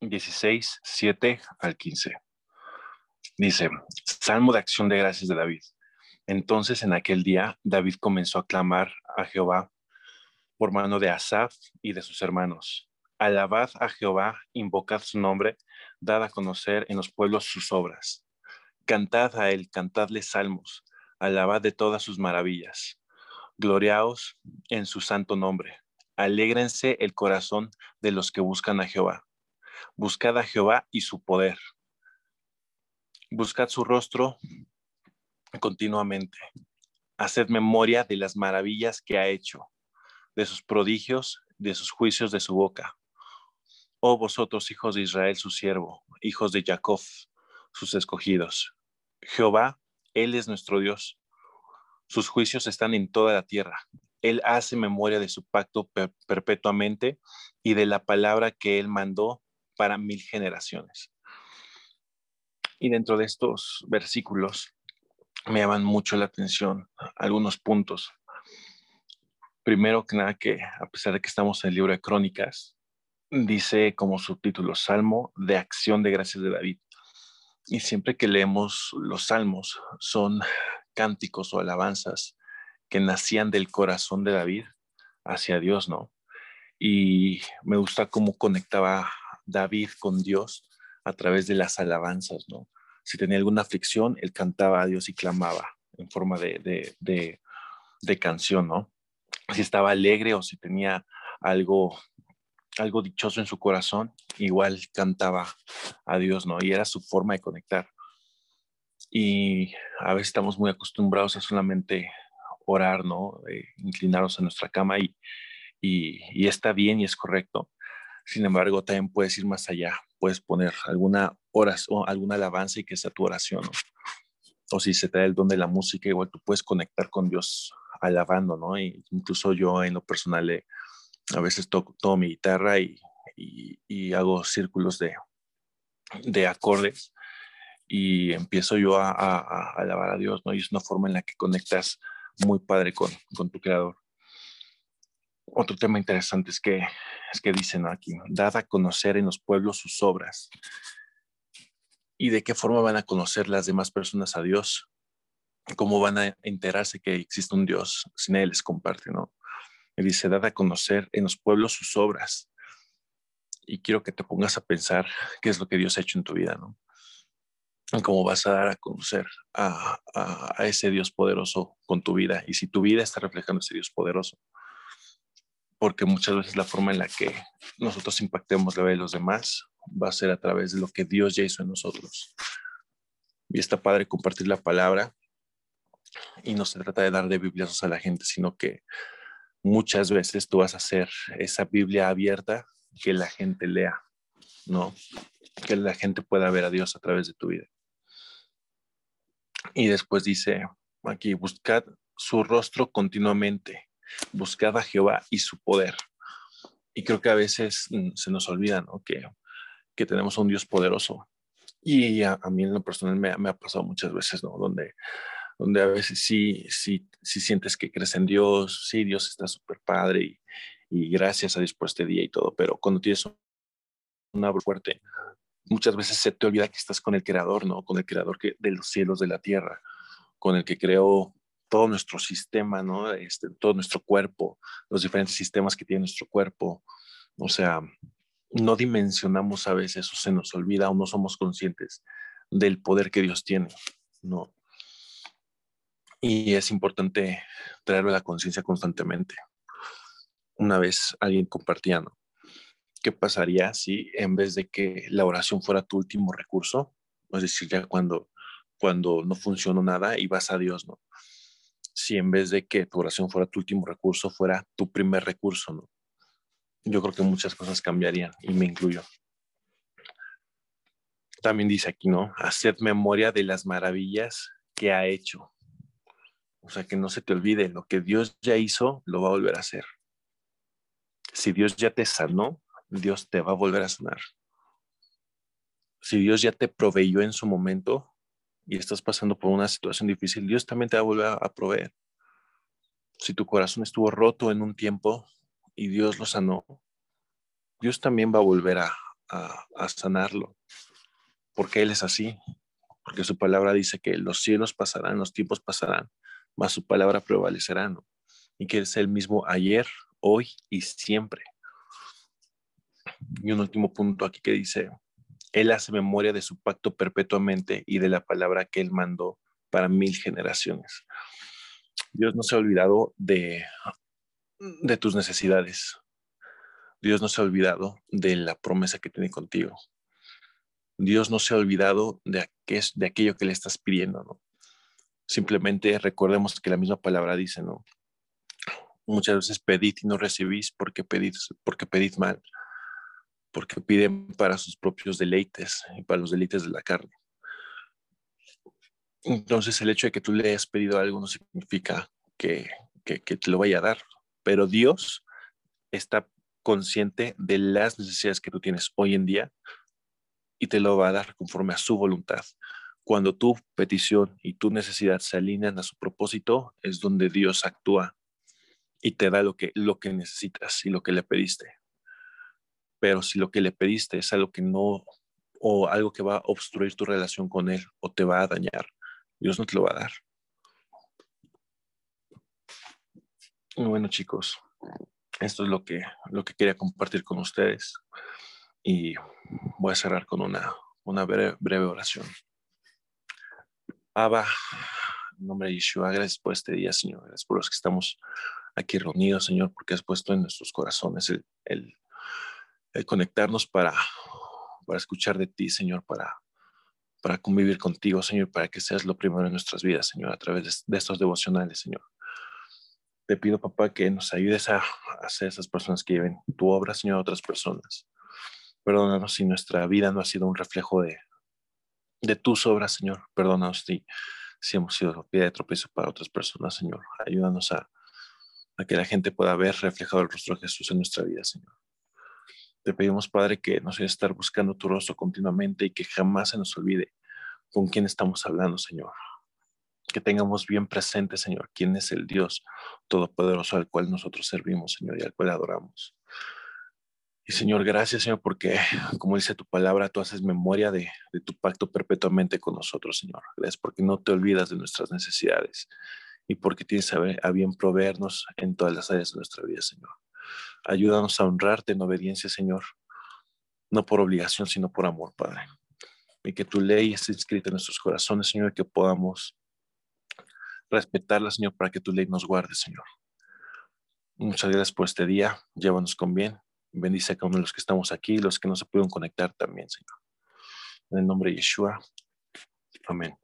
16, 7 al 15. Dice, Salmo de acción de gracias de David. Entonces en aquel día David comenzó a clamar a Jehová por mano de Asaf y de sus hermanos. Alabad a Jehová, invocad su nombre, dad a conocer en los pueblos sus obras. Cantad a él, cantadle salmos, alabad de todas sus maravillas. Gloriaos en su santo nombre. Alégrense el corazón de los que buscan a Jehová. Buscad a Jehová y su poder. Buscad su rostro continuamente. Haced memoria de las maravillas que ha hecho, de sus prodigios, de sus juicios de su boca. Oh vosotros, hijos de Israel, su siervo, hijos de Jacob, sus escogidos. Jehová, Él es nuestro Dios. Sus juicios están en toda la tierra. Él hace memoria de su pacto perpetuamente y de la palabra que Él mandó para mil generaciones. Y dentro de estos versículos me llaman mucho la atención algunos puntos. Primero que nada que a pesar de que estamos en el libro de Crónicas, dice como subtítulo Salmo de acción de gracias de David. Y siempre que leemos los salmos son cánticos o alabanzas que nacían del corazón de David hacia Dios, ¿no? Y me gusta cómo conectaba David con Dios a través de las alabanzas, ¿no? Si tenía alguna aflicción, él cantaba a Dios y clamaba en forma de, de, canción, ¿no? Si estaba alegre o si tenía algo, algo dichoso en su corazón, igual cantaba a Dios, ¿no? Y era su forma de conectar. Y a veces estamos muy acostumbrados a solamente orar, ¿no? Eh, inclinarnos en nuestra cama y, y, está bien y es correcto. Sin embargo, también puedes ir más allá, puedes poner alguna oración, alguna alabanza y que sea tu oración. O si se da el don de la música, igual tú puedes conectar con Dios alabando, ¿no? Incluso yo en lo personal eh, a veces toco, mi guitarra y, y, hago círculos de, de acordes y empiezo yo a, a, alabar a Dios, ¿no? Y es una forma en la que conectas muy padre con, con tu creador. Otro tema interesante es que, es que dicen aquí, dada a conocer en los pueblos sus obras. ¿Y de qué forma van a conocer las demás personas a Dios? ¿Cómo van a enterarse que existe un Dios si nadie les comparte, no? Y dice, dada a conocer en los pueblos sus obras. Y quiero que te pongas a pensar qué es lo que Dios ha hecho en tu vida, ¿no? cómo vas a dar a conocer a, a, ese Dios poderoso con tu vida y si tu vida está reflejando ese Dios poderoso porque muchas veces la forma en la que nosotros impactemos la vida de los demás va a ser a través de lo que Dios ya hizo en nosotros. Y está padre compartir la palabra y no se trata de dar de bibliazos a la gente, sino que muchas veces tú vas a hacer esa Biblia abierta que la gente lea, ¿no? Que la gente pueda ver a Dios a través de tu vida. Y después dice aquí, buscad su rostro continuamente buscad a Jehová y su poder. Y creo que a veces mm, se nos olvida ¿no? que, que tenemos un Dios poderoso. Y a, mí en lo personal me, ha pasado muchas veces, ¿no? Donde, donde a veces sí, sí, sí sientes que crees en Dios, sí, Dios está súper padre y, gracias a Dios por este día y todo, pero cuando tienes una fuerte, muchas veces se te olvida que estás con el Creador, ¿no? Con el Creador que, de los cielos, de la tierra, con el que creó todo nuestro sistema, ¿no? Este, todo nuestro cuerpo, los diferentes sistemas que tiene nuestro cuerpo. O sea, no dimensionamos a veces o se nos olvida o no somos conscientes del poder que Dios tiene, ¿no? Y es importante traerlo a la conciencia constantemente. Una vez alguien compartía, ¿no? ¿Qué pasaría si en vez de que la oración fuera tu último recurso, es decir, ya cuando, cuando no funcionó nada y vas a Dios, ¿no? Si en vez de que tu oración fuera tu último recurso, fuera tu primer recurso, ¿no? Yo creo que muchas cosas cambiarían y me incluyo. También dice aquí, ¿no? Haced memoria de las maravillas que ha hecho. O sea, que no se te olvide, lo que Dios ya hizo, lo va a volver a hacer. Si Dios ya te sanó, Dios te va a volver a sanar. Si Dios ya te proveyó en su momento, y estás pasando por una situación difícil, Dios también te va a volver a proveer. Si tu corazón estuvo roto en un tiempo y Dios lo sanó, Dios también va a volver a, sanarlo, porque Él es así, porque su palabra dice que los cielos pasarán, los tiempos pasarán, mas su palabra prevalecerá. Y que es el mismo ayer, hoy y siempre. Y un último punto aquí que dice, Él hace memoria de su pacto perpetuamente y de la palabra que Él mandó para mil generaciones. Dios no se ha olvidado de, de tus necesidades. Dios no se ha olvidado de la promesa que tiene contigo. Dios no se ha olvidado de, de aquello que le estás pidiendo, ¿no? Simplemente recordemos que la misma palabra dice, ¿no? Muchas veces pedid y no recibís porque pedid, porque pedid mal, porque piden para sus propios deleites y para los deleites de la carne. Entonces el hecho de que tú le hayas pedido algo no significa que, que, que te lo vaya a dar, pero Dios está consciente de las necesidades que tú tienes hoy en día y te lo va a dar conforme a su voluntad. Cuando tu petición y tu necesidad se alinean a su propósito, es donde Dios actúa y te da lo que, lo que necesitas y lo que le pediste. Pero si lo que le pediste es algo que no, o algo que va a obstruir tu relación con Él o te va a dañar, Dios no te lo va a dar. Bueno, chicos, esto es lo que, lo que quería compartir con ustedes. Y voy a cerrar con una, una breve, oración. Abba, nombre de Yeshua, gracias por este día, Señor. Gracias por los que estamos aquí reunidos, Señor, porque has puesto en nuestros corazones el, conectarnos para, para escuchar de ti, Señor, para, para convivir contigo, Señor, para que seas lo primero en nuestras vidas, Señor, a través de, estos devocionales, Señor. Te pido, papá, que nos ayudes a, a hacer esas personas que lleven tu obra, Señor, a otras personas. Perdónanos si nuestra vida no ha sido un reflejo de, de tus obras, Señor. Perdónanos si, si hemos sido piedra de tropiezo para otras personas, Señor. Ayúdanos a, a que la gente pueda ver reflejado el rostro de Jesús en nuestra vida, Señor. Te pedimos, Padre, que nos ayudes a estar buscando tu rostro continuamente y que jamás se nos olvide con quién estamos hablando, Señor. Que tengamos bien presente, Señor, quién es el Dios Todopoderoso al cual nosotros servimos, Señor, y al cual adoramos. Y Señor, gracias, Señor, porque como dice tu palabra, tú haces memoria de, tu pacto perpetuamente con nosotros, Señor. Gracias porque no te olvidas de nuestras necesidades y porque tienes a, bien proveernos en todas las áreas de nuestra vida, Señor. Ayúdanos a honrarte en obediencia, Señor, no por obligación, sino por amor, Padre. Y que tu ley esté inscrita en nuestros corazones, Señor, y que podamos respetarla, Señor, para que tu ley nos guarde, Señor. Muchas gracias por este día. Llévanos con bien. Bendice a cada los que estamos aquí y los que no se pudieron conectar también, Señor. En el nombre de Yeshua. Amén.